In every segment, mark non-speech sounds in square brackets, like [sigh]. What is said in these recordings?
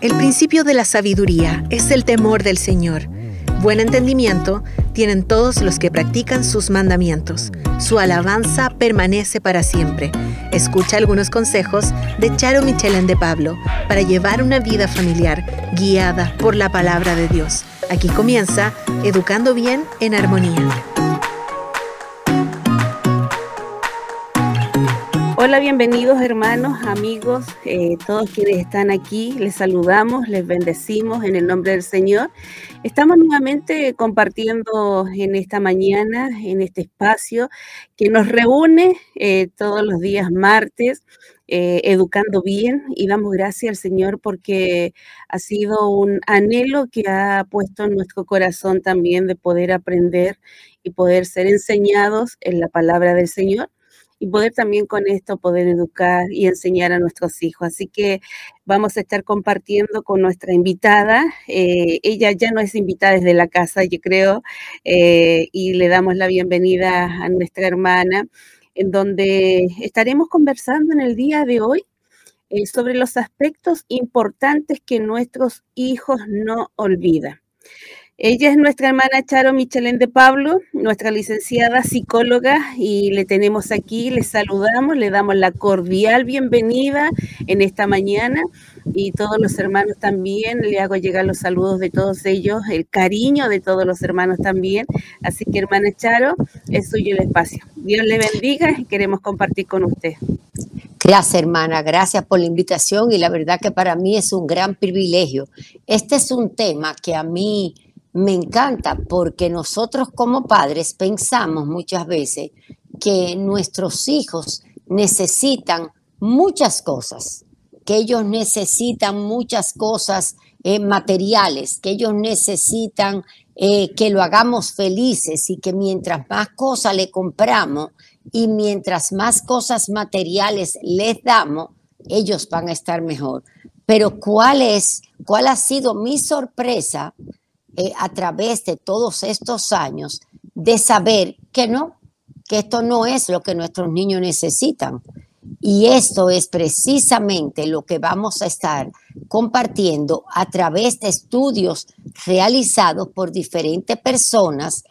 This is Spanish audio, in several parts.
El principio de la sabiduría es el temor del Señor. Buen entendimiento tienen todos los que practican sus mandamientos. Su alabanza permanece para siempre. Escucha algunos consejos de Charo Michelén de Pablo para llevar una vida familiar guiada por la palabra de Dios. Aquí comienza Educando Bien en Armonía. Hola, bienvenidos hermanos, amigos, eh, todos quienes están aquí. Les saludamos, les bendecimos en el nombre del Señor. Estamos nuevamente compartiendo en esta mañana, en este espacio que nos reúne eh, todos los días martes. Eh, educando bien y damos gracias al Señor porque ha sido un anhelo que ha puesto en nuestro corazón también de poder aprender y poder ser enseñados en la palabra del Señor y poder también con esto poder educar y enseñar a nuestros hijos. Así que vamos a estar compartiendo con nuestra invitada. Eh, ella ya no es invitada desde la casa, yo creo, eh, y le damos la bienvenida a nuestra hermana, en donde estaremos conversando en el día de hoy eh, sobre los aspectos importantes que nuestros hijos no olvidan. Ella es nuestra hermana Charo Michelén de Pablo, nuestra licenciada psicóloga, y le tenemos aquí, le saludamos, le damos la cordial bienvenida en esta mañana y todos los hermanos también, le hago llegar los saludos de todos ellos, el cariño de todos los hermanos también. Así que hermana Charo, es suyo el espacio. Dios le bendiga y queremos compartir con usted. Gracias, hermana. Gracias por la invitación y la verdad que para mí es un gran privilegio. Este es un tema que a mí me encanta porque nosotros como padres pensamos muchas veces que nuestros hijos necesitan muchas cosas, que ellos necesitan muchas cosas eh, materiales, que ellos necesitan eh, que lo hagamos felices y que mientras más cosas le compramos y mientras más cosas materiales les damos, ellos van a estar mejor. Pero ¿cuál es, cuál ha sido mi sorpresa eh, a través de todos estos años de saber que no, que esto no es lo que nuestros niños necesitan. Y esto es precisamente lo que vamos a estar compartiendo a través de estudios realizados por diferentes personas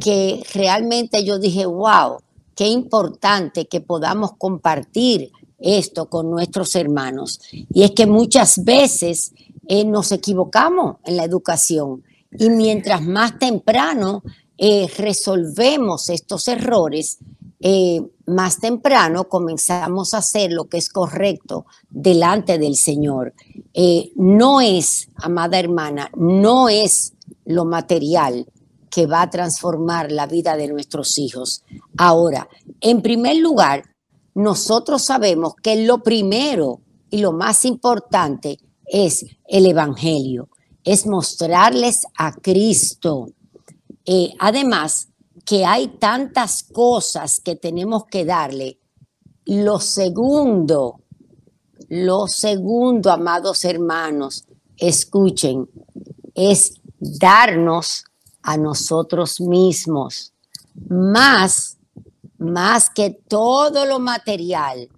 que realmente yo dije, wow, qué importante que podamos compartir esto con nuestros hermanos. Y es que muchas veces eh, nos equivocamos en la educación y mientras más temprano eh, resolvemos estos errores, eh, más temprano comenzamos a hacer lo que es correcto delante del Señor. Eh, no es, amada hermana, no es lo material que va a transformar la vida de nuestros hijos. Ahora, en primer lugar, nosotros sabemos que lo primero y lo más importante es el Evangelio es mostrarles a Cristo. Eh, además, que hay tantas cosas que tenemos que darle. Lo segundo, lo segundo, amados hermanos, escuchen, es darnos a nosotros mismos, más, más que todo lo material.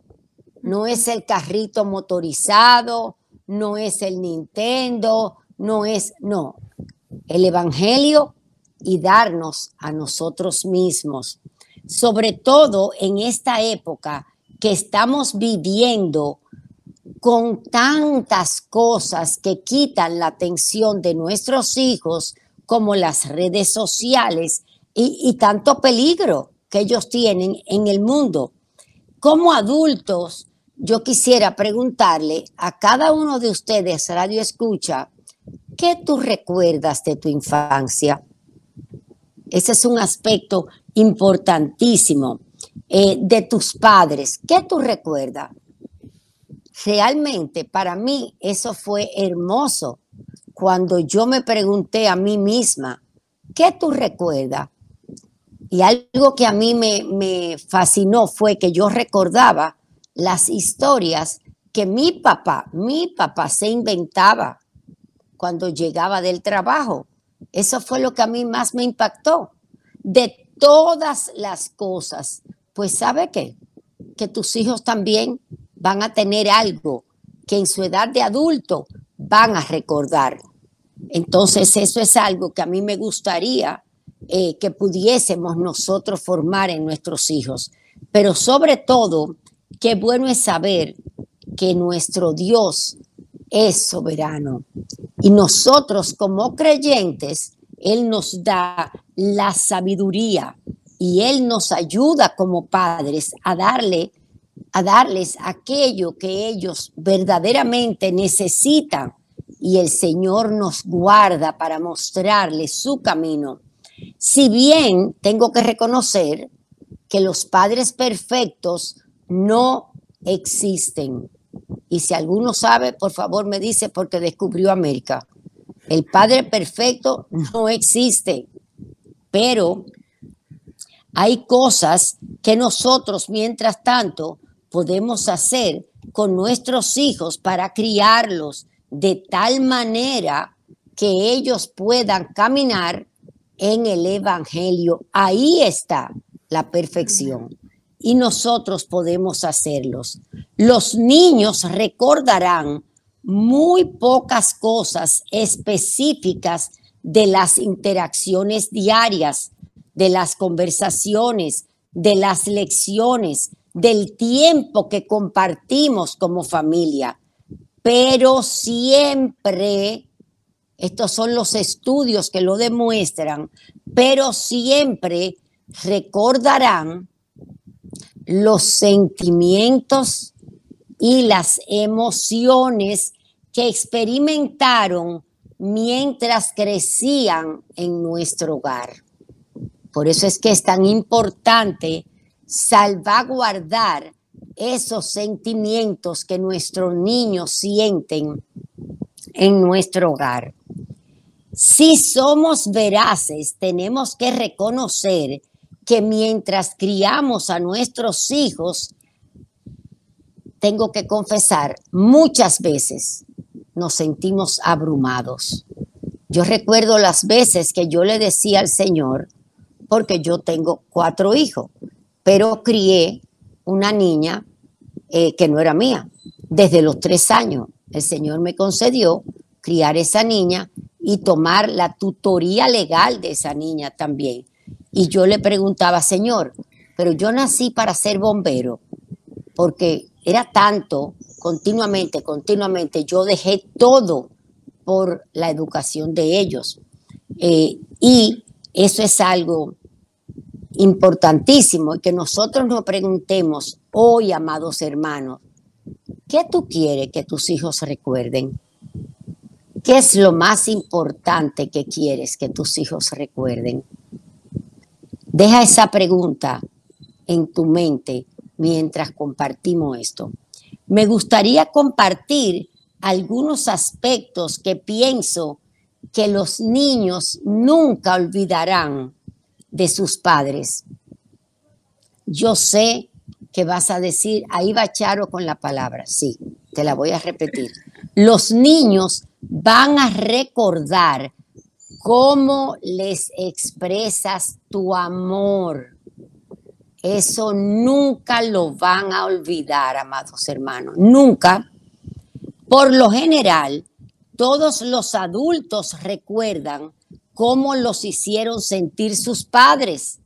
No es el carrito motorizado, no es el Nintendo, no es, no, el Evangelio y darnos a nosotros mismos, sobre todo en esta época que estamos viviendo con tantas cosas que quitan la atención de nuestros hijos, como las redes sociales y, tanto peligro que ellos tienen en el mundo. Como adultos, yo quisiera preguntarle a cada uno de ustedes, Radio Escucha, ¿Qué tú recuerdas de tu infancia? Ese es un aspecto importantísimo. Eh, de tus padres, ¿qué tú recuerdas? Realmente para mí eso fue hermoso cuando yo me pregunté a mí misma, ¿qué tú recuerdas? Y algo que a mí me, me fascinó fue que yo recordaba las historias que mi papá, mi papá se inventaba cuando llegaba del trabajo. Eso fue lo que a mí más me impactó. De todas las cosas, pues sabe qué? Que tus hijos también van a tener algo que en su edad de adulto van a recordar. Entonces, eso es algo que a mí me gustaría eh, que pudiésemos nosotros formar en nuestros hijos. Pero sobre todo, qué bueno es saber que nuestro Dios es soberano. Y nosotros como creyentes, Él nos da la sabiduría y Él nos ayuda como padres a darle a darles aquello que ellos verdaderamente necesitan y el Señor nos guarda para mostrarles su camino. Si bien tengo que reconocer que los padres perfectos no existen. Y si alguno sabe, por favor me dice porque descubrió América. El padre perfecto no existe. Pero hay cosas que nosotros, mientras tanto, podemos hacer con nuestros hijos para criarlos de tal manera que ellos puedan caminar en el Evangelio. Ahí está la perfección. Y nosotros podemos hacerlos. Los niños recordarán muy pocas cosas específicas de las interacciones diarias, de las conversaciones, de las lecciones, del tiempo que compartimos como familia, pero siempre, estos son los estudios que lo demuestran, pero siempre recordarán los sentimientos y las emociones que experimentaron mientras crecían en nuestro hogar. Por eso es que es tan importante salvaguardar esos sentimientos que nuestros niños sienten en nuestro hogar. Si somos veraces, tenemos que reconocer que mientras criamos a nuestros hijos, tengo que confesar, muchas veces nos sentimos abrumados. Yo recuerdo las veces que yo le decía al Señor, porque yo tengo cuatro hijos, pero crié una niña eh, que no era mía. Desde los tres años, el Señor me concedió criar esa niña y tomar la tutoría legal de esa niña también. Y yo le preguntaba, Señor, pero yo nací para ser bombero, porque era tanto, continuamente, continuamente, yo dejé todo por la educación de ellos. Eh, y eso es algo importantísimo que nosotros nos preguntemos hoy, amados hermanos, ¿qué tú quieres que tus hijos recuerden? ¿Qué es lo más importante que quieres que tus hijos recuerden? Deja esa pregunta en tu mente mientras compartimos esto. Me gustaría compartir algunos aspectos que pienso que los niños nunca olvidarán de sus padres. Yo sé que vas a decir, ahí va Charo con la palabra, sí, te la voy a repetir. Los niños van a recordar cómo les expresas tu amor. Eso nunca lo van a olvidar, amados hermanos, nunca. Por lo general, todos los adultos recuerdan cómo los hicieron sentir sus padres,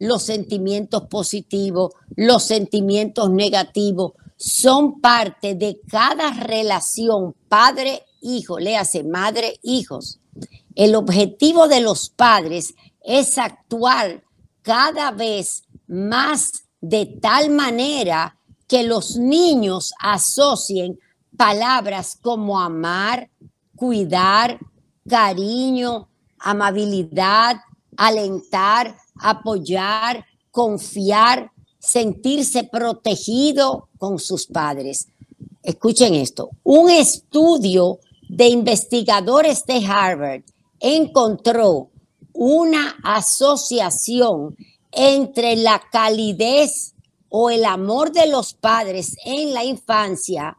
los sentimientos positivos, los sentimientos negativos, son parte de cada relación padre-hijo, le hace madre-hijos. El objetivo de los padres es actuar cada vez más de tal manera que los niños asocien palabras como amar, cuidar, cariño, amabilidad, alentar, apoyar, confiar, sentirse protegido con sus padres. Escuchen esto, un estudio de investigadores de Harvard encontró una asociación entre la calidez o el amor de los padres en la infancia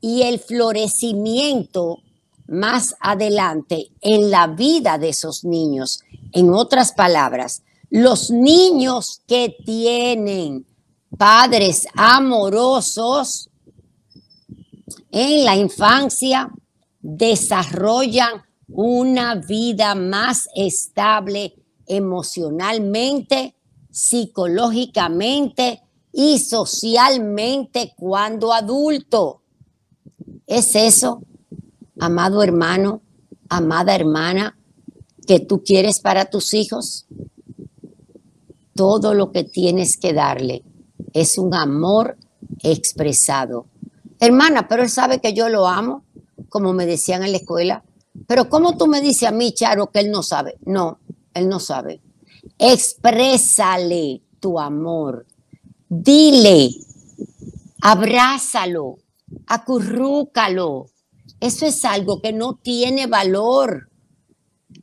y el florecimiento más adelante en la vida de esos niños. En otras palabras, los niños que tienen padres amorosos en la infancia desarrollan una vida más estable emocionalmente, psicológicamente y socialmente cuando adulto. ¿Es eso, amado hermano, amada hermana, que tú quieres para tus hijos? Todo lo que tienes que darle es un amor expresado. Hermana, pero él sabe que yo lo amo, como me decían en la escuela. Pero ¿cómo tú me dices a mí, Charo, que él no sabe? No, él no sabe. Exprésale tu amor. Dile, abrázalo, acurrúcalo. Eso es algo que no tiene valor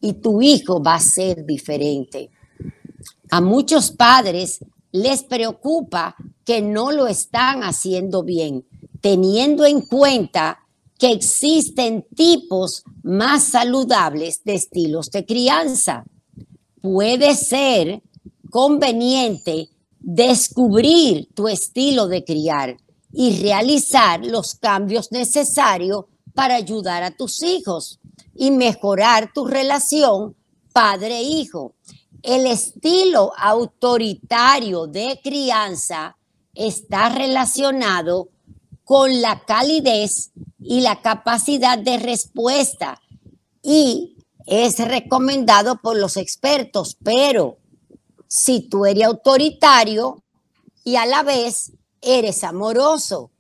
y tu hijo va a ser diferente. A muchos padres les preocupa que no lo están haciendo bien, teniendo en cuenta que existen tipos más saludables de estilos de crianza. Puede ser conveniente descubrir tu estilo de criar y realizar los cambios necesarios para ayudar a tus hijos y mejorar tu relación padre-hijo. El estilo autoritario de crianza está relacionado con la calidez y la capacidad de respuesta y es recomendado por los expertos, pero si tú eres autoritario y a la vez eres amoroso,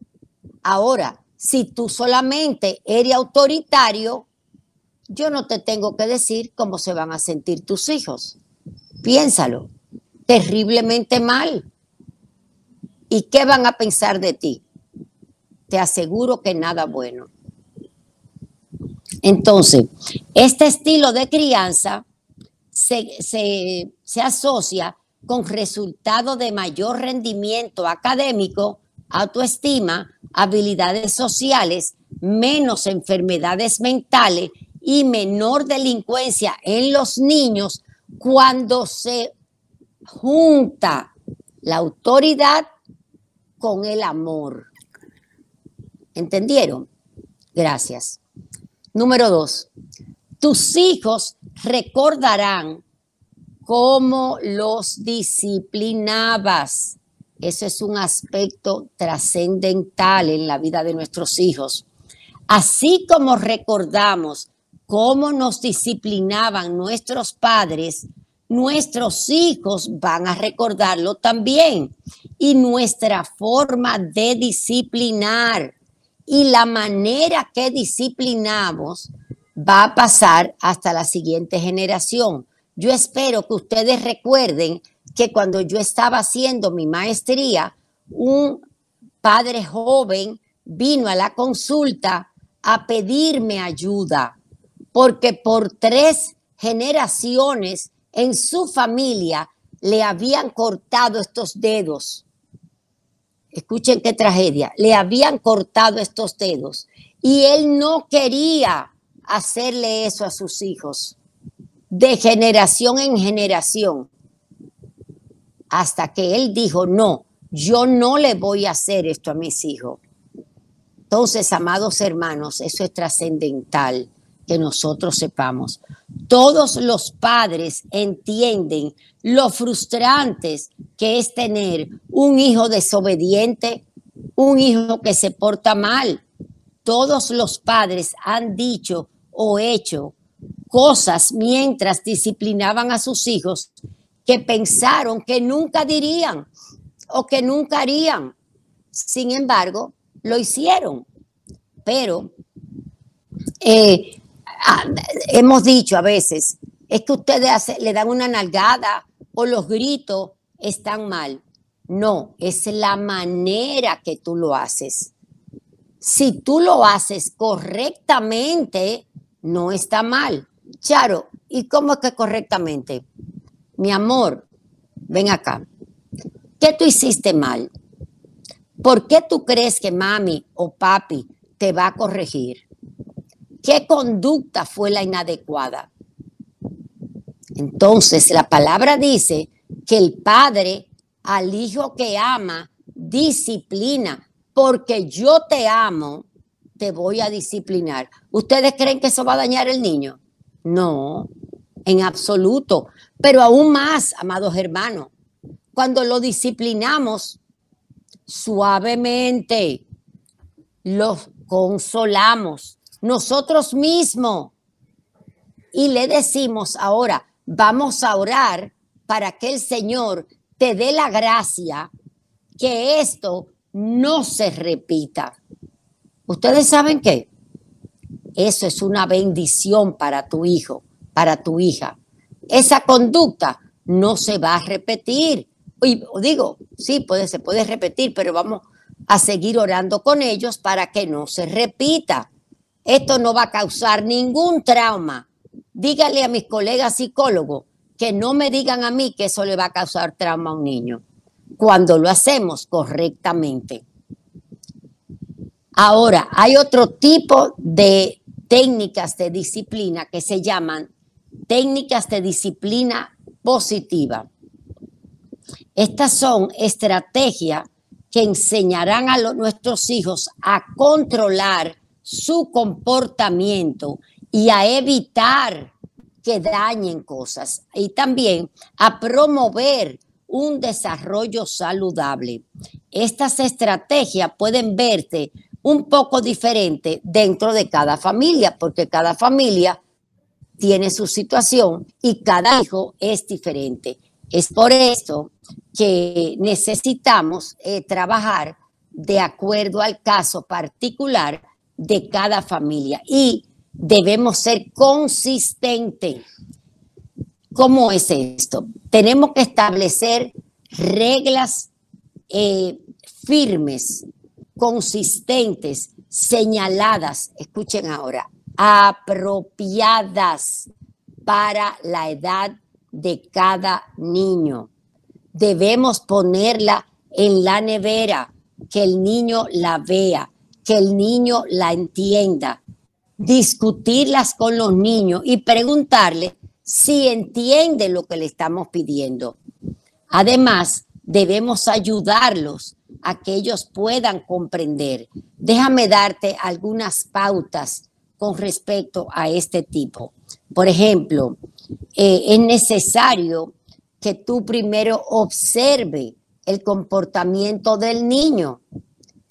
ahora, si tú solamente eres autoritario, yo no te tengo que decir cómo se van a sentir tus hijos. Piénsalo, terriblemente mal. ¿Y qué van a pensar de ti? Te aseguro que nada bueno. Entonces, este estilo de crianza se, asocia con resultados de mayor rendimiento académico, autoestima, habilidades sociales, menos enfermedades mentales y menor delincuencia en los niños cuando se junta la autoridad con el amor. ¿Entendieron? Gracias. Número dos, tus hijos recordarán cómo los disciplinabas. Ese es un aspecto trascendental en la vida de nuestros hijos. Así como recordamos cómo nos disciplinaban nuestros padres, nuestros hijos van a recordarlo también. Y nuestra forma de disciplinar y la manera que disciplinamos va a pasar hasta la siguiente generación. Yo espero que ustedes recuerden que cuando yo estaba haciendo mi maestría, un padre joven vino a la consulta a pedirme ayuda, porque por tres generaciones en su familia le habían cortado estos dedos escuchen qué tragedia, le habían cortado estos dedos y él no quería hacerle eso a sus hijos. De generación en generación. Hasta que él dijo, no, yo no le voy a hacer esto a mis hijos. Entonces, amados hermanos, eso es trascendental que nosotros sepamos. Todos los padres entienden lo frustrantes que es tener un hijo desobediente, un hijo que se porta mal. Todos los padres han dicho o hecho cosas mientras disciplinaban a sus hijos que pensaron que nunca dirían o que nunca harían. Sin embargo, lo hicieron. Pero eh, Hemos dicho a veces, es que ustedes le dan una nalgada o los gritos están mal. No, es la manera que tú lo haces. Si tú lo haces correctamente, no está mal. Charo, ¿y cómo es que correctamente? Mi amor, ven acá. ¿Qué tú hiciste mal? ¿Por qué tú crees que mami o papi te va a corregir? ¿Qué conducta fue la inadecuada? Entonces, la palabra dice que el padre al hijo que ama disciplina, porque yo te amo, te voy a disciplinar. ¿Ustedes creen que eso va a dañar el niño? No, en absoluto. Pero aún más, amados hermanos, cuando lo disciplinamos suavemente, los consolamos nosotros mismos y le decimos ahora, vamos a orar para que el Señor te dé la gracia que esto no se repita. Ustedes saben qué? Eso es una bendición para tu hijo, para tu hija. Esa conducta no se va a repetir. Y digo, sí, puede, se puede repetir, pero vamos a seguir orando con ellos para que no se repita. Esto no va a causar ningún trauma. Dígale a mis colegas psicólogos que no me digan a mí que eso le va a causar trauma a un niño cuando lo hacemos correctamente. Ahora, hay otro tipo de técnicas de disciplina que se llaman técnicas de disciplina positiva. Estas son estrategias que enseñarán a nuestros hijos a controlar su comportamiento y a evitar que dañen cosas y también a promover un desarrollo saludable. Estas estrategias pueden verse un poco diferente dentro de cada familia, porque cada familia tiene su situación y cada hijo es diferente. Es por eso que necesitamos eh, trabajar de acuerdo al caso particular de cada familia y debemos ser consistentes. ¿Cómo es esto? Tenemos que establecer reglas eh, firmes, consistentes, señaladas, escuchen ahora, apropiadas para la edad de cada niño. Debemos ponerla en la nevera, que el niño la vea, que el niño la entienda, discutirlas con los niños y preguntarle si entiende lo que le estamos pidiendo. Además, debemos ayudarlos a que ellos puedan comprender. Déjame darte algunas pautas con respecto a este tipo. Por ejemplo, eh, es necesario que tú primero observe el comportamiento del niño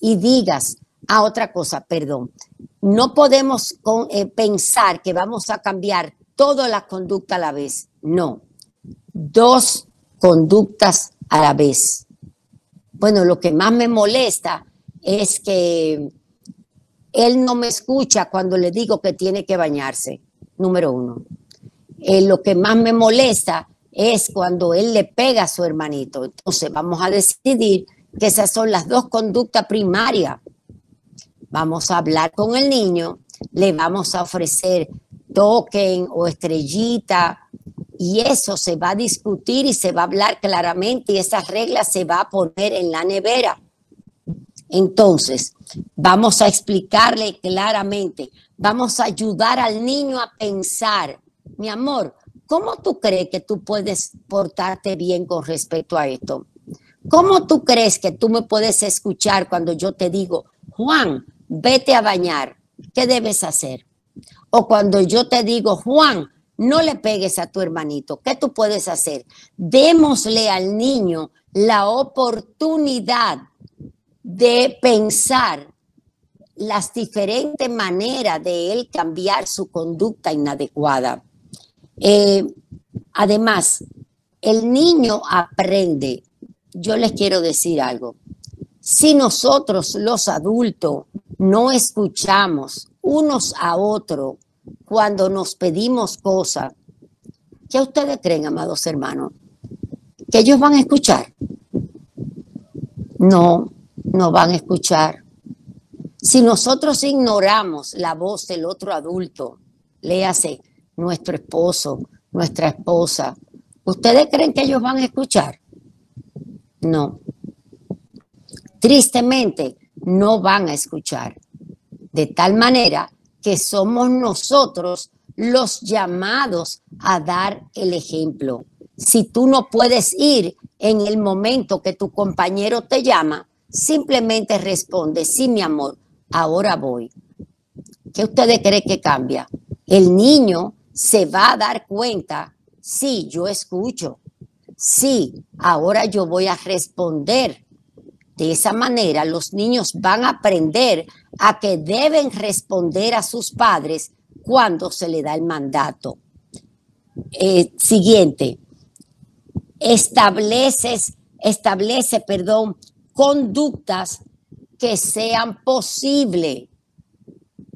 y digas, a otra cosa, perdón, no podemos eh, pensar que vamos a cambiar toda la conducta a la vez. No, dos conductas a la vez. Bueno, lo que más me molesta es que él no me escucha cuando le digo que tiene que bañarse, número uno. Eh, lo que más me molesta es cuando él le pega a su hermanito. Entonces vamos a decidir que esas son las dos conductas primarias. Vamos a hablar con el niño, le vamos a ofrecer token o estrellita y eso se va a discutir y se va a hablar claramente y esas reglas se va a poner en la nevera. Entonces, vamos a explicarle claramente, vamos a ayudar al niño a pensar, mi amor, ¿cómo tú crees que tú puedes portarte bien con respecto a esto? ¿Cómo tú crees que tú me puedes escuchar cuando yo te digo, Juan, vete a bañar? ¿Qué debes hacer? O cuando yo te digo, Juan, no le pegues a tu hermanito, ¿qué tú puedes hacer? Démosle al niño la oportunidad de pensar las diferentes maneras de él cambiar su conducta inadecuada. Eh, además, el niño aprende. Yo les quiero decir algo. Si nosotros los adultos no escuchamos unos a otros cuando nos pedimos cosas, ¿qué ustedes creen, amados hermanos? ¿Que ellos van a escuchar? No, no van a escuchar. Si nosotros ignoramos la voz del otro adulto, léase nuestro esposo, nuestra esposa, ¿ustedes creen que ellos van a escuchar? No. Tristemente, no van a escuchar. De tal manera que somos nosotros los llamados a dar el ejemplo. Si tú no puedes ir en el momento que tu compañero te llama, simplemente responde, sí, mi amor, ahora voy. ¿qué ustedes creen que cambia? El niño se va a dar cuenta, sí, yo escucho, sí, ahora yo voy a responder. De esa manera los niños van a aprender a que deben responder a sus padres cuando se le da el mandato. Eh, siguiente, estableces, establece, perdón, conductas que sean posibles,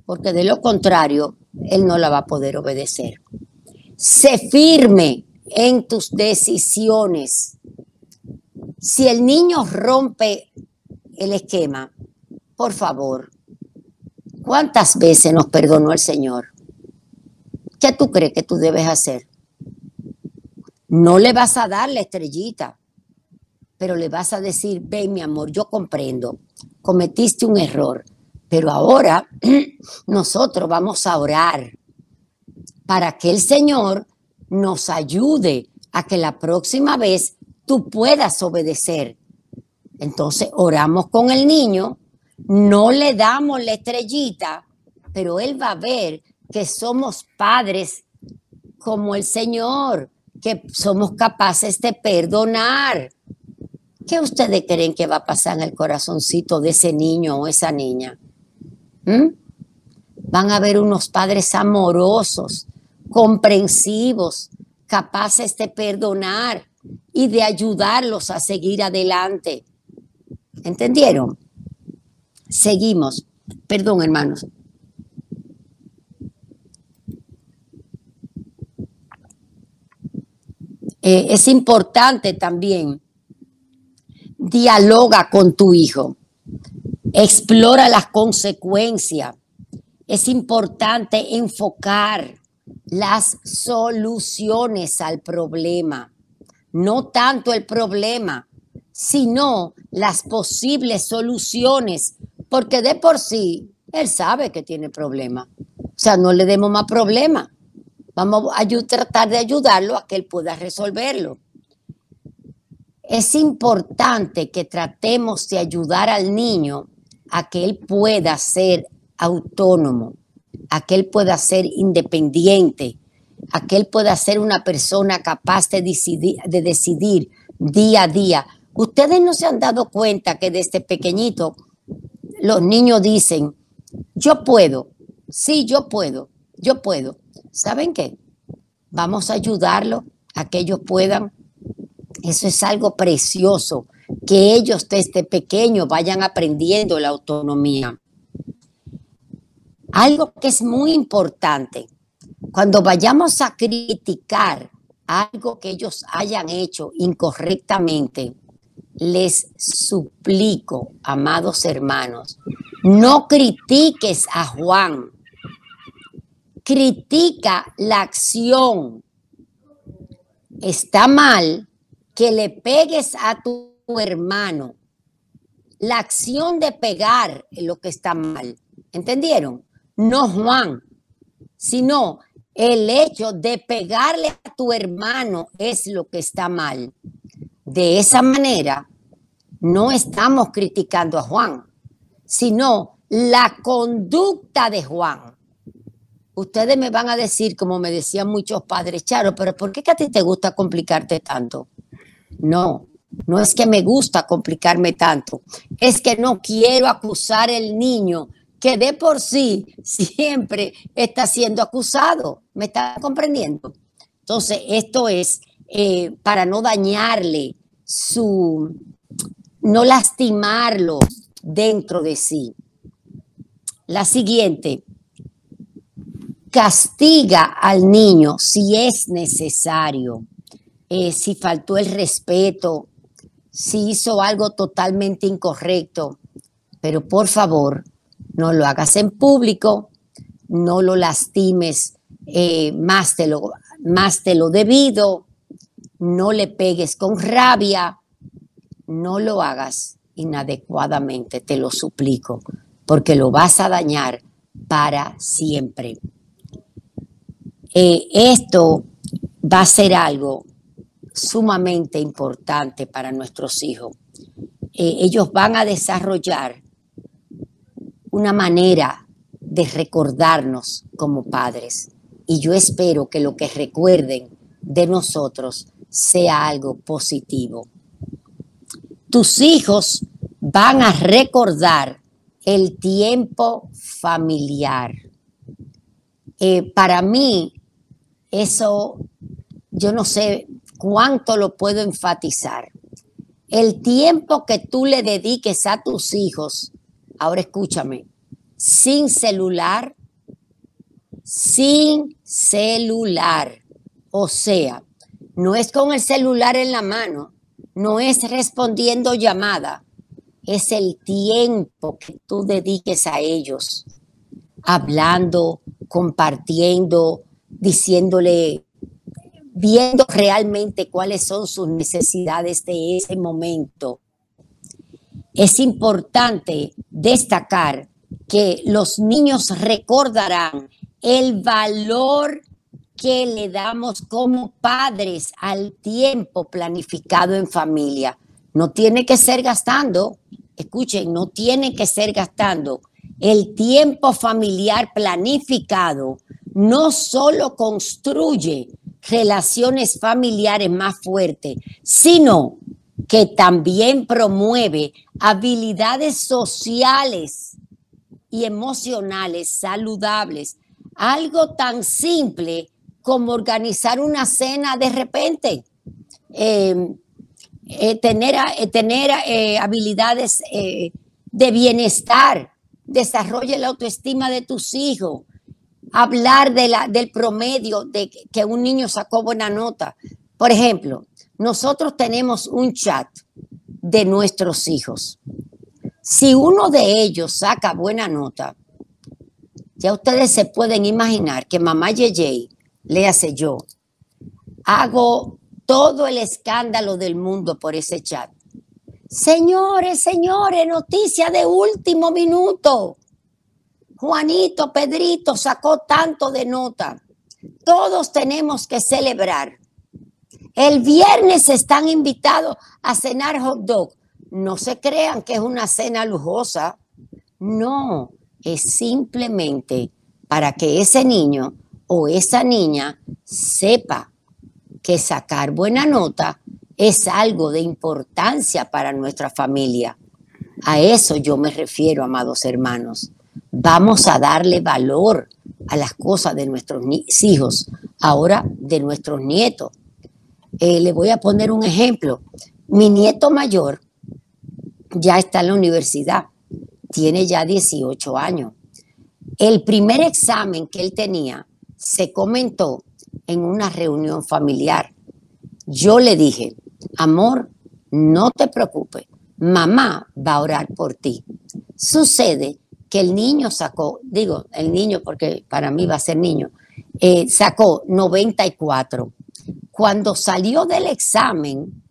porque de lo contrario, él no la va a poder obedecer. Sé firme en tus decisiones. Si el niño rompe el esquema, por favor, ¿cuántas veces nos perdonó el Señor? ¿Qué tú crees que tú debes hacer? No le vas a dar la estrellita, pero le vas a decir, ven mi amor, yo comprendo, cometiste un error, pero ahora [clears throat] nosotros vamos a orar para que el Señor nos ayude a que la próxima vez tú puedas obedecer. Entonces oramos con el niño, no le damos la estrellita, pero él va a ver que somos padres como el Señor, que somos capaces de perdonar. ¿Qué ustedes creen que va a pasar en el corazoncito de ese niño o esa niña? ¿Mm? Van a ver unos padres amorosos, comprensivos, capaces de perdonar y de ayudarlos a seguir adelante. ¿Entendieron? Seguimos. Perdón, hermanos. Eh, es importante también dialoga con tu hijo, explora las consecuencias. Es importante enfocar las soluciones al problema, no tanto el problema, sino las posibles soluciones, porque de por sí él sabe que tiene problema. O sea, no le demos más problema. Vamos a tratar de ayudarlo a que él pueda resolverlo. Es importante que tratemos de ayudar al niño a que él pueda ser autónomo, a que él pueda ser independiente, a que él pueda ser una persona capaz de decidir, de decidir día a día. Ustedes no se han dado cuenta que desde pequeñito los niños dicen, yo puedo, sí, yo puedo, yo puedo. ¿Saben qué? Vamos a ayudarlo a que ellos puedan. Eso es algo precioso, que ellos desde pequeños vayan aprendiendo la autonomía. Algo que es muy importante, cuando vayamos a criticar algo que ellos hayan hecho incorrectamente, les suplico, amados hermanos, no critiques a Juan, critica la acción. Está mal que le pegues a tu hermano. La acción de pegar es lo que está mal. ¿Entendieron? No Juan, sino el hecho de pegarle a tu hermano es lo que está mal. De esa manera, no estamos criticando a Juan, sino la conducta de Juan. Ustedes me van a decir, como me decían muchos padres, Charo, pero ¿por qué a ti te gusta complicarte tanto? No, no es que me gusta complicarme tanto, es que no quiero acusar al niño que de por sí siempre está siendo acusado. ¿Me están comprendiendo? Entonces, esto es eh, para no dañarle su, no lastimarlo dentro de sí. La siguiente, castiga al niño si es necesario, eh, si faltó el respeto, si hizo algo totalmente incorrecto, pero por favor, no lo hagas en público, no lo lastimes eh, más, de lo, más lo debido, no le pegues con rabia, no lo hagas inadecuadamente, te lo suplico, porque lo vas a dañar para siempre. Eh, esto va a ser algo sumamente importante para nuestros hijos. Eh, ellos van a desarrollar una manera de recordarnos como padres. Y yo espero que lo que recuerden de nosotros sea algo positivo. Tus hijos van a recordar el tiempo familiar. Eh, para mí, eso yo no sé cuánto lo puedo enfatizar. El tiempo que tú le dediques a tus hijos, ahora escúchame, sin celular, sin celular. O sea, no es con el celular en la mano, no es respondiendo llamada, es el tiempo que tú dediques a ellos, hablando, compartiendo, diciéndole, viendo realmente cuáles son sus necesidades de ese momento. Es importante destacar que los niños recordarán el valor que le damos como padres al tiempo planificado en familia. No tiene que ser gastando, escuchen, no tiene que ser gastando. El tiempo familiar planificado no solo construye relaciones familiares más fuertes, sino que también promueve habilidades sociales y emocionales saludables. Algo tan simple como organizar una cena de repente, em, eh, tener, eh, eh, habilidades de bienestar, desarrolla la autoestima de tus hijos, hablar de la, del promedio de que un niño sacó buena nota. Por ejemplo, nosotros tenemos un chat de nuestros hijos. Si uno de ellos saca buena nota, ya ustedes se pueden imaginar que mamá Yeye le hace yo, hago todo el escándalo del mundo por ese chat. Señores, señores, noticia de último minuto. Juanito, Pedrito sacó tanto de nota. Todos tenemos que celebrar. El viernes están invitados a cenar hot dog. No se crean que es una cena lujosa. No, es simplemente para que ese niño o esa niña sepa que sacar buena nota es algo de importancia para nuestra familia. A eso yo me refiero, amados hermanos. Vamos a darle valor a las cosas de nuestros hijos, ahora de nuestros nietos. Eh, le voy a poner un ejemplo. Mi nieto mayor ya está en la universidad, tiene ya 18 años. El primer examen que él tenía se comentó en una reunión familiar. Yo le dije, amor, no te preocupes, mamá va a orar por ti. Sucede que el niño sacó, digo, el niño porque para mí va a ser niño, eh, sacó 94. Cuando salió del examen,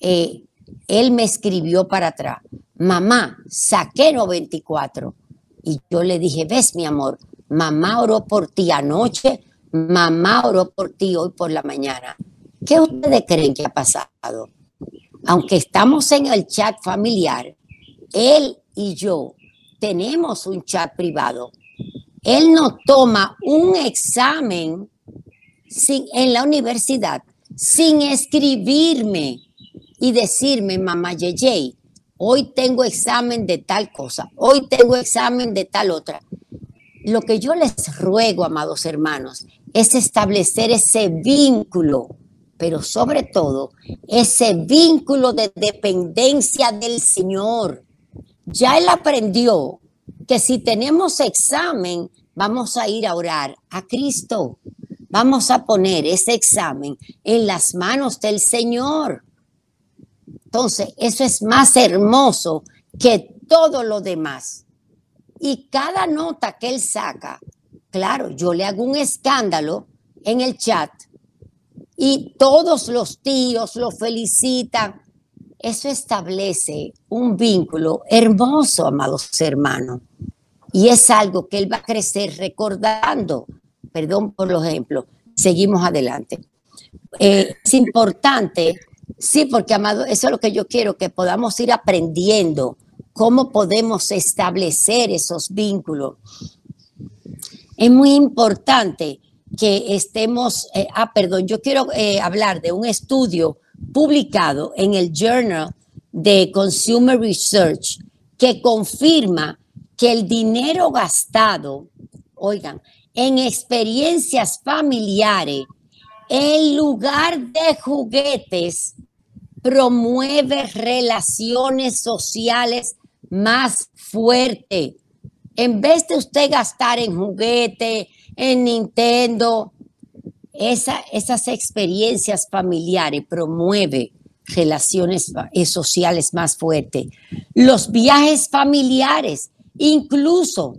eh, él me escribió para atrás, mamá, saqué 94. Y yo le dije, ves mi amor, mamá oró por ti anoche, mamá oró por ti hoy por la mañana. ¿Qué ustedes creen que ha pasado? Aunque estamos en el chat familiar, él y yo tenemos un chat privado. Él no toma un examen sin, en la universidad sin escribirme y decirme, mamá Yeye, hoy tengo examen de tal cosa, hoy tengo examen de tal otra. Lo que yo les ruego, amados hermanos, es establecer ese vínculo, pero sobre todo ese vínculo de dependencia del Señor. Ya Él aprendió que si tenemos examen, vamos a ir a orar a Cristo. Vamos a poner ese examen en las manos del Señor. Entonces, eso es más hermoso que todo lo demás. Y cada nota que él saca, claro, yo le hago un escándalo en el chat y todos los tíos lo felicitan. Eso establece un vínculo hermoso, amados hermanos. Y es algo que él va a crecer recordando. Perdón por los ejemplos. Seguimos adelante. Eh, es importante, sí, porque, amado, eso es lo que yo quiero, que podamos ir aprendiendo cómo podemos establecer esos vínculos. Es muy importante que estemos, eh, ah, perdón, yo quiero eh, hablar de un estudio publicado en el Journal de Consumer Research que confirma que el dinero gastado, oigan, en experiencias familiares, en lugar de juguetes, promueve relaciones sociales más fuertes. En vez de usted gastar en juguete, en Nintendo, esas experiencias familiares promueve relaciones eh, sociales más fuertes. Los viajes familiares, incluso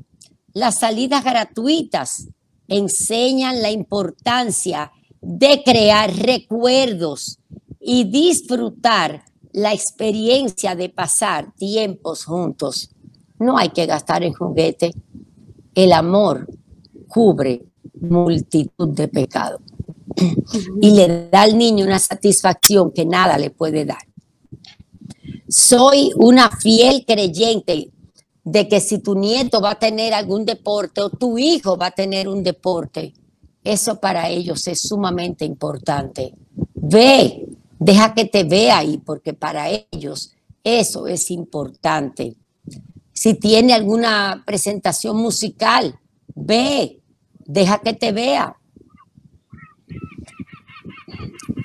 las salidas gratuitas, enseñan la importancia de crear recuerdos y disfrutar la experiencia de pasar tiempos juntos. No hay que gastar en juguete. El amor cubre multitud de pecados y le da al niño una satisfacción que nada le puede dar. Soy una fiel creyente de que si tu nieto va a tener algún deporte o tu hijo va a tener un deporte, eso para ellos es sumamente importante. Ve, deja que te vea ahí, porque para ellos eso es importante. Si tiene alguna presentación musical, ve, deja que te vea.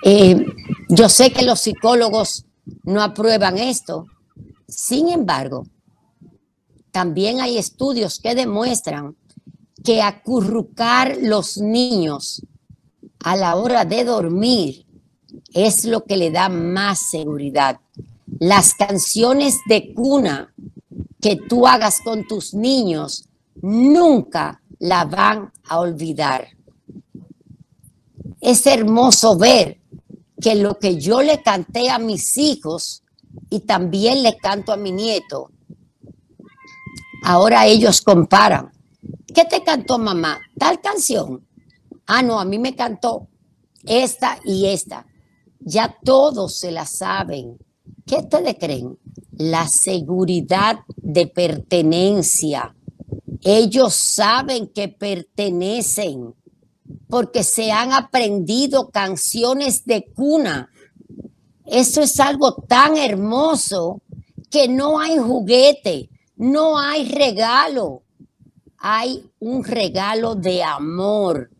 Eh, yo sé que los psicólogos no aprueban esto. Sin embargo, también hay estudios que demuestran que acurrucar los niños a la hora de dormir es lo que le da más seguridad. Las canciones de cuna que tú hagas con tus niños nunca la van a olvidar. Es hermoso ver que lo que yo le canté a mis hijos y también le canto a mi nieto, ahora ellos comparan. ¿Qué te cantó mamá? Tal canción. Ah, no, a mí me cantó esta y esta. Ya todos se la saben. ¿Qué te creen? La seguridad de pertenencia. Ellos saben que pertenecen porque se han aprendido canciones de cuna. Eso es algo tan hermoso que no hay juguete, no hay regalo. Hay un regalo de amor,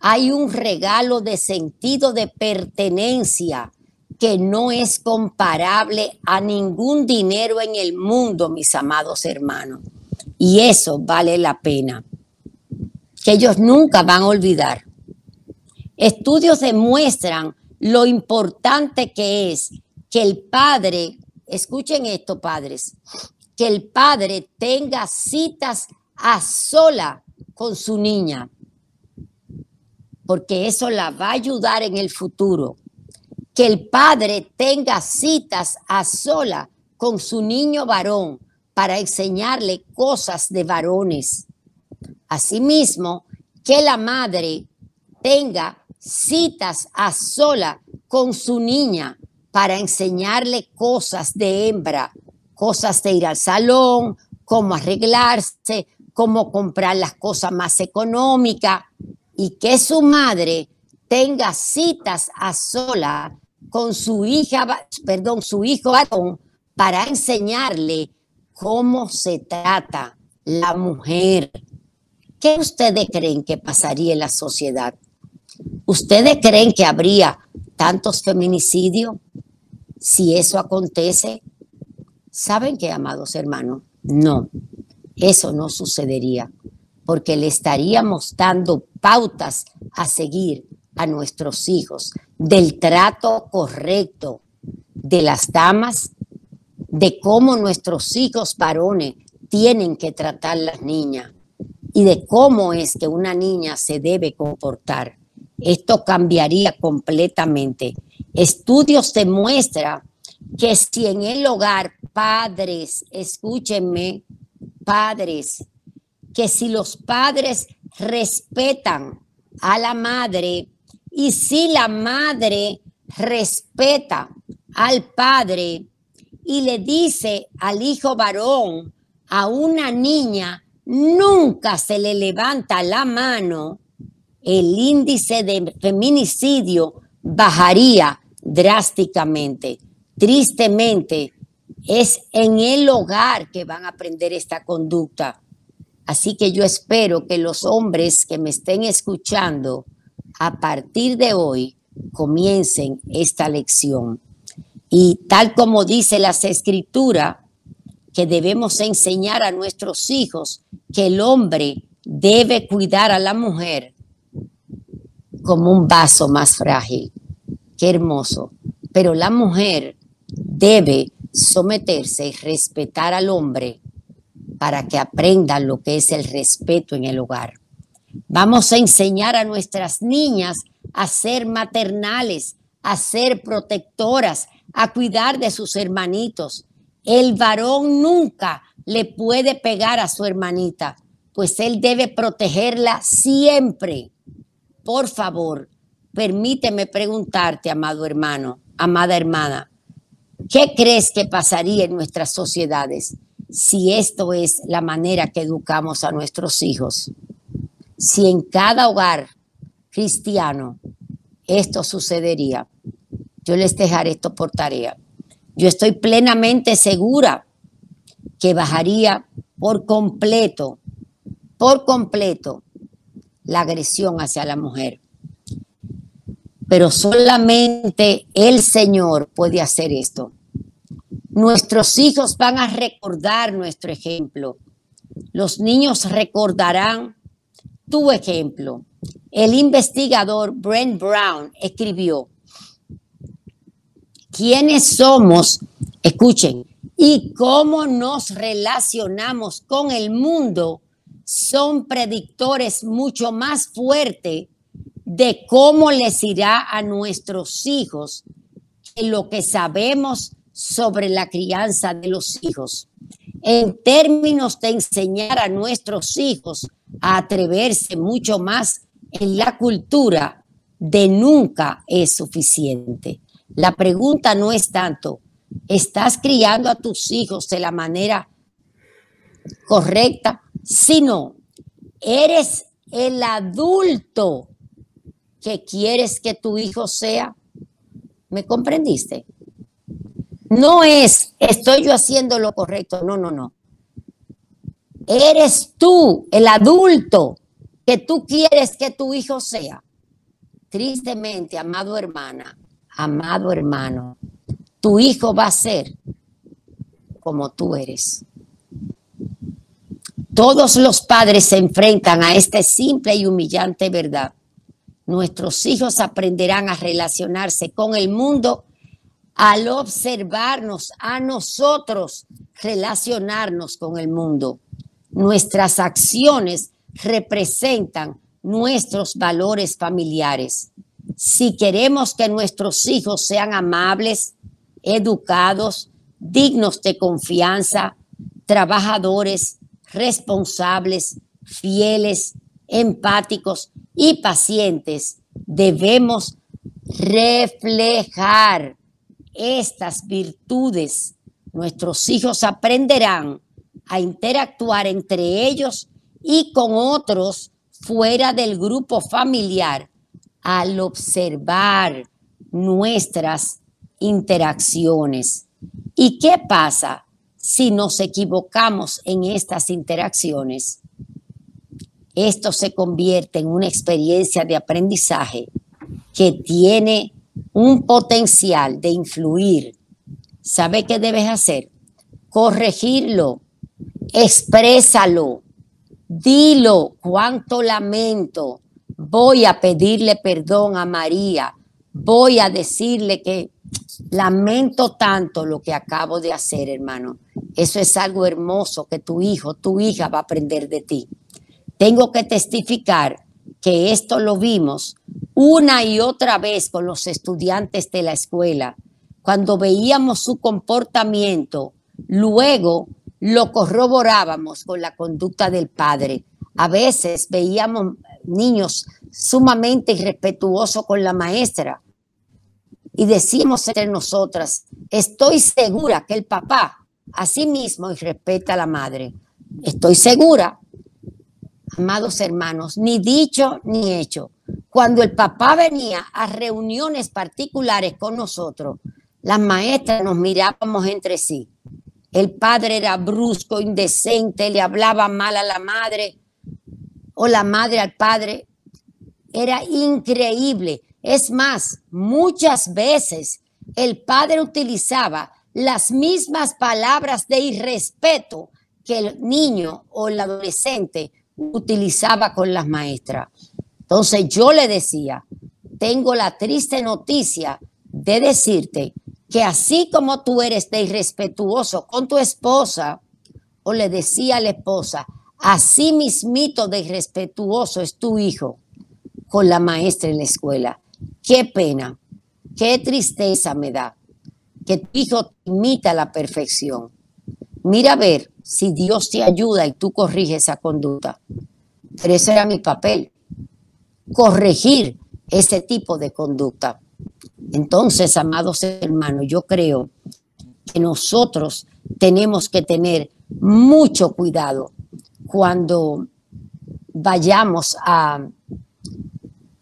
hay un regalo de sentido de pertenencia que no es comparable a ningún dinero en el mundo, mis amados hermanos. Y eso vale la pena, que ellos nunca van a olvidar. Estudios demuestran lo importante que es que el padre, escuchen esto padres, que el padre tenga citas a sola con su niña, porque eso la va a ayudar en el futuro. Que el padre tenga citas a sola con su niño varón para enseñarle cosas de varones. Asimismo, que la madre tenga citas a sola con su niña para enseñarle cosas de hembra, cosas de ir al salón, cómo arreglarse, cómo comprar las cosas más económicas y que su madre tenga citas a sola con su hija, perdón, su hijo varón para enseñarle cómo se trata la mujer. ¿Qué ustedes creen que pasaría en la sociedad? ¿Ustedes creen que habría tantos feminicidios si eso acontece? ¿Saben qué, amados hermanos? No, eso no sucedería, porque le estaríamos dando pautas a seguir a nuestros hijos del trato correcto de las damas, de cómo nuestros hijos varones tienen que tratar las niñas y de cómo es que una niña se debe comportar. Esto cambiaría completamente. Estudios demuestran que si en el hogar, padres, escúchenme, padres, que si los padres respetan a la madre y si la madre respeta al padre y le dice al hijo varón, a una niña, nunca se le levanta la mano, el índice de feminicidio bajaría drásticamente. Tristemente, es en el hogar que van a aprender esta conducta. Así que yo espero que los hombres que me estén escuchando a partir de hoy comiencen esta lección. Y tal como dice las escrituras, que debemos enseñar a nuestros hijos que el hombre debe cuidar a la mujer como un vaso más frágil. Qué hermoso. Pero la mujer debe someterse y respetar al hombre para que aprendan lo que es el respeto en el hogar. Vamos a enseñar a nuestras niñas a ser maternales, a ser protectoras, a cuidar de sus hermanitos. El varón nunca le puede pegar a su hermanita, pues él debe protegerla siempre. Por favor, permíteme preguntarte, amado hermano, amada hermana, ¿qué crees que pasaría en nuestras sociedades si esto es la manera que educamos a nuestros hijos? Si en cada hogar cristiano esto sucedería. Yo les dejaré esto por tarea. Yo estoy plenamente segura que bajaría por completo, por completo, la agresión hacia la mujer. Pero solamente el Señor puede hacer esto. Nuestros hijos van a recordar nuestro ejemplo. Los niños recordarán tu ejemplo. El investigador Brent Brown escribió, ¿quiénes somos? Escuchen, y cómo nos relacionamos con el mundo son predictores mucho más fuertes de cómo les irá a nuestros hijos que lo que sabemos sobre la crianza de los hijos. En términos de enseñar a nuestros hijos a atreverse mucho más en la cultura de nunca es suficiente. La pregunta no es tanto, ¿estás criando a tus hijos de la manera correcta? Sino, ¿eres el adulto que quieres que tu hijo sea? ¿Me comprendiste? No es, estoy yo haciendo lo correcto, no, no, no. Eres tú, el adulto, que tú quieres que tu hijo sea. Tristemente, amado hermana, amado hermano, tu hijo va a ser como tú eres. Todos los padres se enfrentan a esta simple y humillante verdad. Nuestros hijos aprenderán a relacionarse con el mundo al observarnos a nosotros relacionarnos con el mundo. Nuestras acciones representan nuestros valores familiares. Si queremos que nuestros hijos sean amables, educados, dignos de confianza, trabajadores, responsables, fieles, empáticos y pacientes, debemos reflejar estas virtudes. Nuestros hijos aprenderán a interactuar entre ellos y con otros fuera del grupo familiar al observar nuestras interacciones. ¿Y qué pasa si nos equivocamos en estas interacciones? Esto se convierte en una experiencia de aprendizaje que tiene un potencial de influir. ¿Sabe qué debes hacer? Corregirlo, exprésalo, Dilo cuánto lamento. Voy a pedirle perdón a María. Voy a decirle que lamento tanto lo que acabo de hacer, hermano. Eso es algo hermoso que tu hijo, tu hija va a aprender de ti. Tengo que testificar que esto lo vimos una y otra vez con los estudiantes de la escuela. Cuando veíamos su comportamiento, luego lo corroborábamos con la conducta del padre. A veces veíamos niños sumamente irrespetuosos con la maestra y decimos entre nosotras, estoy segura que el papá, así mismo, respeta a la madre. Estoy segura amados hermanos, ni dicho ni hecho. Cuando el papá venía a reuniones particulares con nosotros, las maestras nos mirábamos entre sí. El padre era brusco, indecente, le hablaba mal a la madre o la madre al padre. Era increíble. Es más, muchas veces el padre utilizaba las mismas palabras de irrespeto que el niño o el adolescente utilizaba con las maestras. Entonces yo le decía, tengo la triste noticia de decirte que así como tú eres de irrespetuoso con tu esposa, o le decía a la esposa, así mismito de irrespetuoso es tu hijo con la maestra en la escuela. Qué pena, qué tristeza me da que tu hijo imita la perfección. Mira a ver si Dios te ayuda y tú corriges esa conducta. Pero ese era mi papel, corregir ese tipo de conducta. Entonces, amados hermanos, yo creo que nosotros tenemos que tener mucho cuidado cuando vayamos a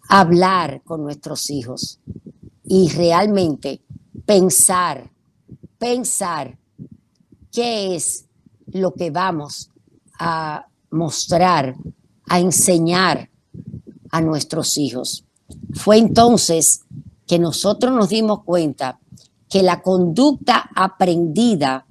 hablar con nuestros hijos y realmente pensar, pensar qué es lo que vamos a mostrar, a enseñar a nuestros hijos. Fue entonces que nosotros nos dimos cuenta que la conducta aprendida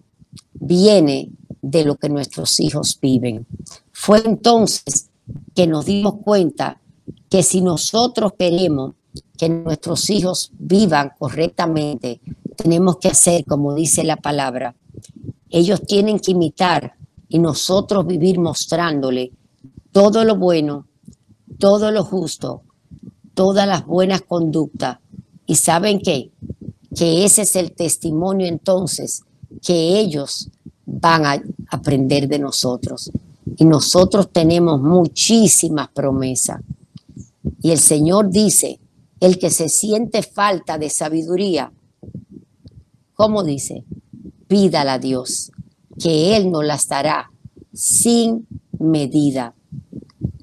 viene de lo que nuestros hijos viven. Fue entonces que nos dimos cuenta que si nosotros queremos que nuestros hijos vivan correctamente, tenemos que hacer como dice la palabra. Ellos tienen que imitar y nosotros vivir mostrándole todo lo bueno, todo lo justo, todas las buenas conductas. ¿Y saben qué? Que ese es el testimonio entonces que ellos van a aprender de nosotros. Y nosotros tenemos muchísimas promesas. Y el Señor dice, el que se siente falta de sabiduría, ¿cómo dice? Pídala a Dios, que Él nos las dará sin medida.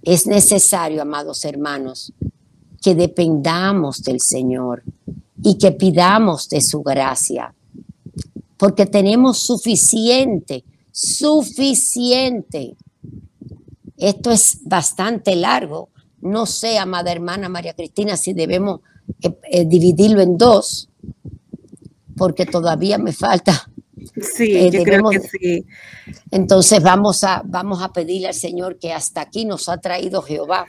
Es necesario, amados hermanos, que dependamos del Señor y que pidamos de su gracia, porque tenemos suficiente, suficiente. Esto es bastante largo. No sé, amada hermana María Cristina, si debemos eh, eh, dividirlo en dos, porque todavía me falta Sí, eh, yo creo que sí. Entonces vamos a, vamos a pedirle al Señor que hasta aquí nos ha traído Jehová,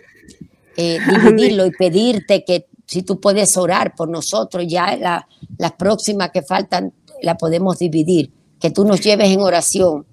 eh, [laughs] dividirlo y pedirte que si tú puedes orar por nosotros, ya las la próximas que faltan la podemos dividir, que tú nos lleves en oración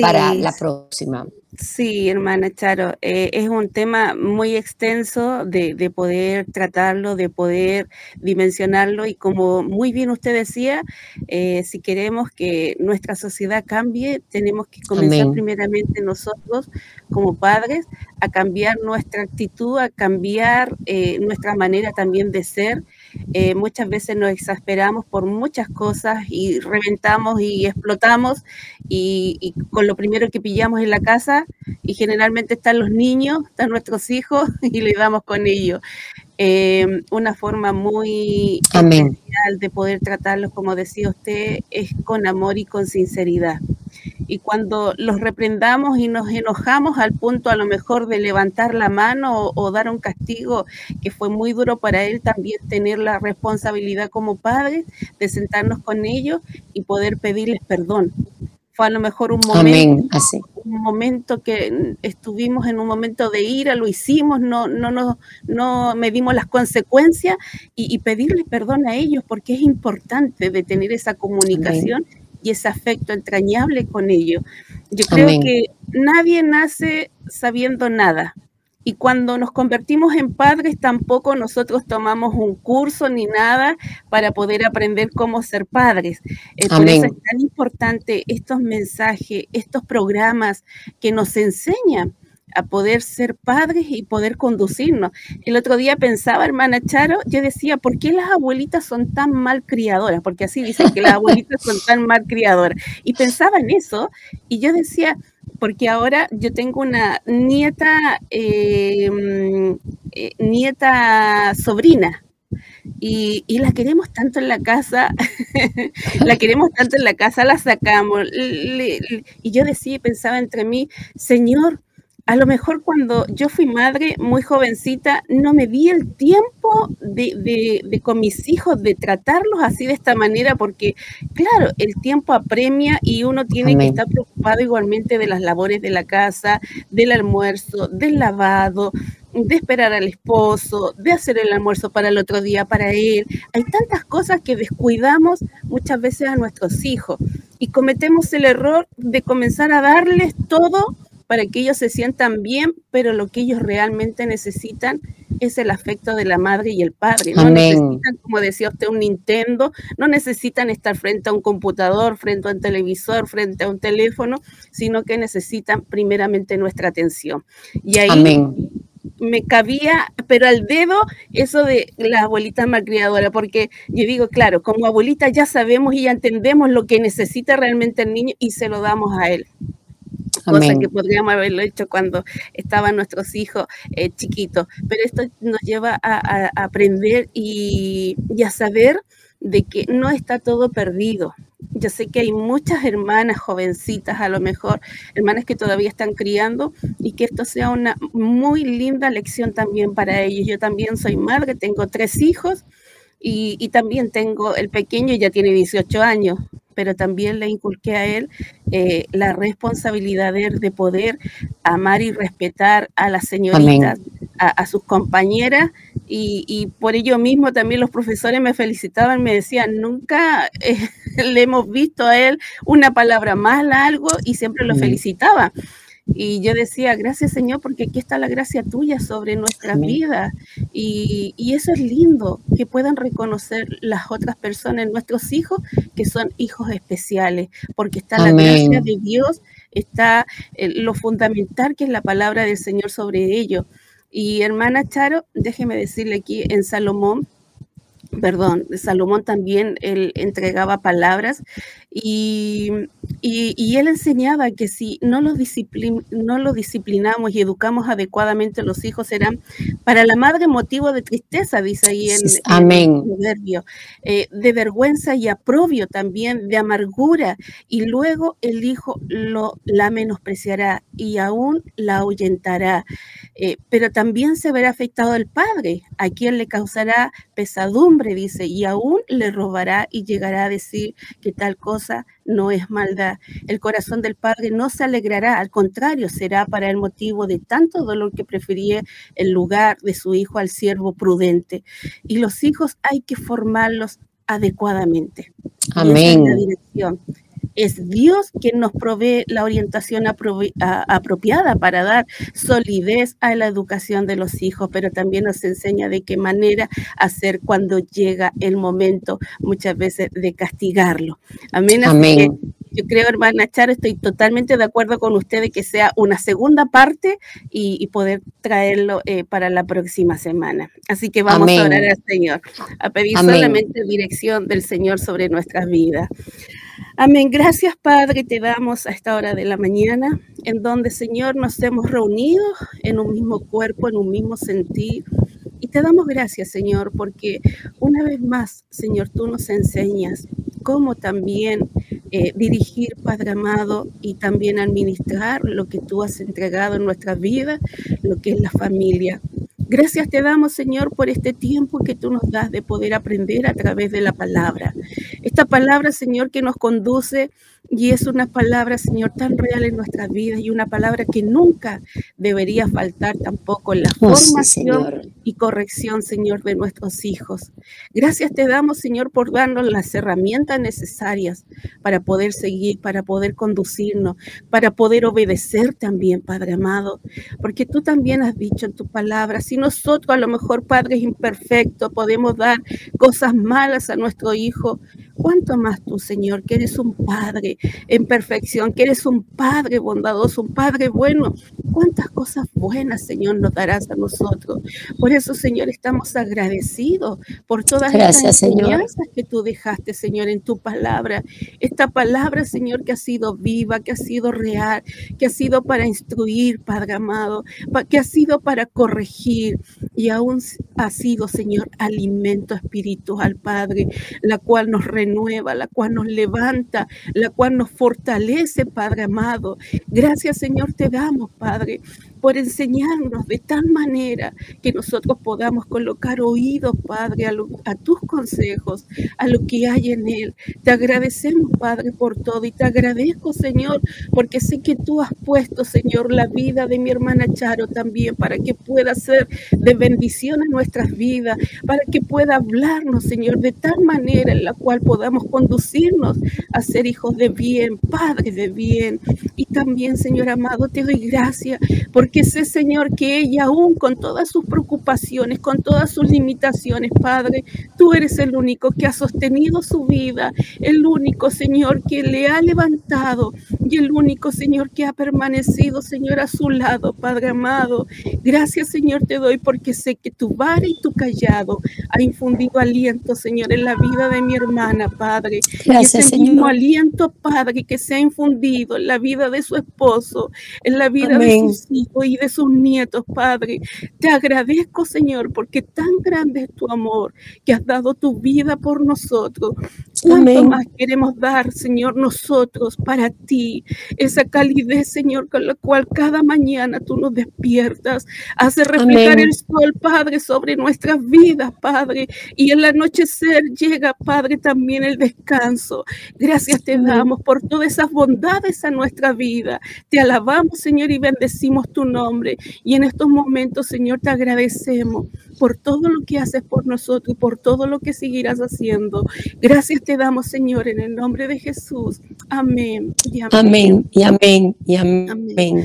para la próxima. Sí, hermana Charo, eh, es un tema muy extenso de, poder tratarlo, de poder dimensionarlo y como muy bien usted decía, eh, si queremos que nuestra sociedad cambie, tenemos que comenzar primeramente nosotros como padres a cambiar nuestra actitud, a cambiar eh, nuestra manera también de ser eh, muchas veces nos exasperamos por muchas cosas y reventamos y explotamos y, con lo primero que pillamos en la casa y generalmente están los niños, están nuestros hijos [laughs] y le damos con ellos. Eh, una forma muy especial de poder tratarlos, como decía usted, es con amor y con sinceridad y cuando los reprendamos y nos enojamos al punto a lo mejor de levantar la mano o, dar un castigo que fue muy duro para él, también tener la responsabilidad como padres de sentarnos con ellos y poder pedirles perdón. Fue a lo mejor un momento, un momento que estuvimos en un momento de ira, lo hicimos, no, no, no, no medimos las consecuencias y, y pedirles perdón a ellos porque es importante de tener esa comunicación y ese afecto entrañable con ellos. Yo creo que nadie nace sabiendo nada. Y cuando nos convertimos en padres, tampoco nosotros tomamos un curso ni nada para poder aprender cómo ser padres. Eh, por eso es tan importante estos mensajes, estos programas que nos enseñan a poder ser padres y poder conducirnos. El otro día pensaba, hermana Charo, yo decía, ¿por qué las abuelitas son tan mal criadoras? Porque así dicen que las abuelitas son tan mal criadoras. Y pensaba en eso y yo decía, porque ahora yo tengo una nieta, em, eh, nieta sobrina, y, la queremos tanto en la casa, [laughs] la queremos tanto en la casa, la sacamos. y yo decía, pensaba entre mí, Señor, a lo mejor cuando yo fui madre muy jovencita, no me di el tiempo de, con mis hijos de tratarlos así de esta manera, porque claro, el tiempo apremia y uno tiene que estar preocupado igualmente de las labores de la casa, del almuerzo, del lavado, de esperar al esposo, de hacer el almuerzo para el otro día para él. Hay tantas cosas que descuidamos muchas veces a nuestros hijos y cometemos el error de comenzar a darles todo para que ellos se sientan bien, pero lo que ellos realmente necesitan es el afecto de la madre y el padre. No necesitan, como decía usted, un Nintendo, no necesitan estar frente a un computador, frente a un televisor, frente a un teléfono, sino que necesitan primeramente nuestra atención. Y ahí me cabía, pero al dedo, eso de la abuelita malcriadora, porque yo digo, claro, como abuelita ya sabemos y ya entendemos lo que necesita realmente el niño y se lo damos a él cosa que podríamos haberlo hecho cuando estaban nuestros hijos eh, chiquitos. Pero esto nos lleva a, aprender y, a saber de que no está todo perdido. Yo sé que hay muchas hermanas jovencitas, a lo mejor, hermanas que todavía están criando y que esto sea una muy linda lección también para ellos. Yo también soy madre, tengo tres hijos y, y también tengo el pequeño, ya tiene 18 años, pero también le inculqué a él eh, la responsabilidad de, poder amar y respetar a las señoritas, a, sus compañeras, y, por ello mismo también los profesores me felicitaban, me decían, nunca eh, [laughs] le hemos visto a él una palabra mala, algo, y siempre lo felicitaba. Y yo decía, gracias Señor, porque aquí está la gracia tuya sobre nuestras vidas. Y, eso es lindo, que puedan reconocer las otras personas, nuestros hijos, que son hijos especiales, porque está la gracia de Dios, está eh, lo fundamental que es la palabra del Señor sobre ellos. Y hermana Charo, déjeme decirle aquí en Salomón, perdón, Salomón también él entregaba palabras y, y, él enseñaba que si no los, no disciplinamos y educamos adecuadamente a los hijos, serán para la madre motivo de tristeza, dice ahí en, el proverbio, eh, de vergüenza y aprobio también, de amargura, y luego el hijo lo, la menospreciará y aún la ahuyentará. Eh, pero también se verá afectado el padre, a quien le causará pesadumbre, dice, y aún le robará y llegará a decir que tal cosa no es maldad. El corazón del Padre no se alegrará, al contrario, será para el motivo de tanto dolor que prefería el lugar de su hijo al siervo prudente. Y los hijos hay que formarlos adecuadamente. Amén. la dirección es Dios quien nos provee la orientación apropiada para dar solidez a la educación de los hijos, pero también nos enseña de qué manera hacer cuando llega el momento muchas veces de castigarlo. Amén. Amén. yo creo, hermana Charo, estoy totalmente de acuerdo con usted de que sea una segunda parte y, poder traerlo eh, para la próxima semana. Así que vamos a orar al Señor, a pedir solamente dirección del Señor sobre nuestras vidas. Amén. Gracias, Padre, te damos a esta hora de la mañana, en donde, Señor, nos hemos reunido en un mismo cuerpo, en un mismo sentir. Y te damos gracias, Señor, porque una vez más, Señor, tú nos enseñas cómo también eh, dirigir, Padre amado, y también administrar lo que tú has entregado en nuestra vida, lo que es la familia. Gracias te damos, Señor, por este tiempo que tú nos das de poder aprender a través de la palabra. Esta palabra, Señor, que nos conduce y es una palabra, Señor, tan real en nuestras vidas y una palabra que nunca debería faltar tampoco en la oh, formación y corrección, Señor, de nuestros hijos. Gracias te damos, Señor, por darnos las herramientas necesarias para poder seguir, para poder conducirnos, para poder obedecer también, Padre amado. Porque tú también has dicho en tu palabra, si nosotros a lo mejor, padres imperfectos, podemos dar cosas malas a nuestro hijo, ¿cuánto más tú, Señor, que eres un Padre en perfección, que eres un Padre bondadoso, un Padre bueno. ¿Cuántas cosas buenas, Señor, nos darás a nosotros? Por eso, Señor, estamos agradecidos por todas las enseñanzas que tú dejaste, Señor, en tu palabra. Esta palabra, Señor, que ha sido viva, que ha sido real, que ha sido para instruir, Padre amado, que ha sido para corregir y aún ha sido, Señor, alimento espiritual, Padre, la cual nos renueva, la cual nos levanta, la cual nos fortalece, Padre amado. Gracias, Señor, te damos, Padre, por enseñarnos de tal manera que nosotros podamos colocar oídos, Padre, a, tus consejos, a lo que hay en Él. Te agradecemos, Padre, por todo y te agradezco, Señor, porque sé que tú has puesto, Señor, la vida de mi hermana Charo también para que pueda ser de bendición en nuestras vidas, para que pueda hablarnos, Señor, de tal manera en la cual podamos conducirnos a ser hijos de bien, padres de bien. Y también, Señor amado, te doy gracias por porque sé, Señor, que ella aún con todas sus preocupaciones, con todas sus limitaciones, Padre, tú eres el único que ha sostenido su vida, el único, Señor, que le ha levantado y el único, Señor, que ha permanecido, Señor, a su lado, Padre amado. Gracias, Señor, te doy porque sé que tu vara y tu callado ha infundido aliento, Señor, en la vida de mi hermana, Padre. Gracias, y mismo aliento, Padre, que se ha infundido en la vida de su esposo, en la vida de sus hijos y de sus nietos, Padre. Te agradezco, Señor, porque tan grande es tu amor que has dado tu vida por nosotros. ¿Cuánto más queremos dar, Señor, nosotros para ti? Esa calidez, Señor, con la cual cada mañana tú nos despiertas, hace reflejar el sol, Padre, sobre nuestras vidas, Padre. Y el anochecer llega, Padre, también el descanso. Gracias te damos por todas esas bondades a nuestra vida. Te alabamos, Señor, y bendecimos tu nombre. Y en estos momentos, Señor, te agradecemos por todo lo que haces por nosotros y por todo lo que seguirás haciendo. Gracias te damos, Señor, en el nombre de Jesús. Amén. Y amén. y amén. Y amén.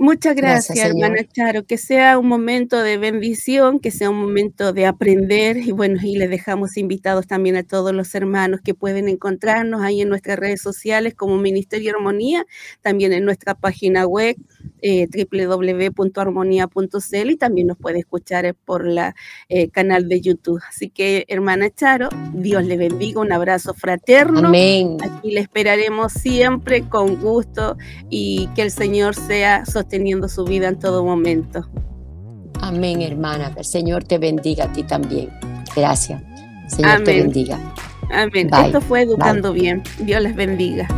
Muchas gracias, hermana Charo. Que sea un momento de bendición, que sea un momento de aprender. Y bueno, y les dejamos invitados también a todos los hermanos que pueden encontrarnos ahí en nuestras redes sociales como Ministerio Armonía, también en nuestra página web eh, www.armonía.cl y también nos puede escuchar por la eh, canal de YouTube. Así que, hermana Charo, Dios le bendiga, un abrazo fraterno. Amén. Aquí le esperaremos siempre con gusto y que el Señor sea sosteniendo su vida en todo momento. Amén, hermana. Que el Señor te bendiga a ti también. Gracias. Señor te bendiga. Amén. Esto fue Educando Bien. Dios les bendiga.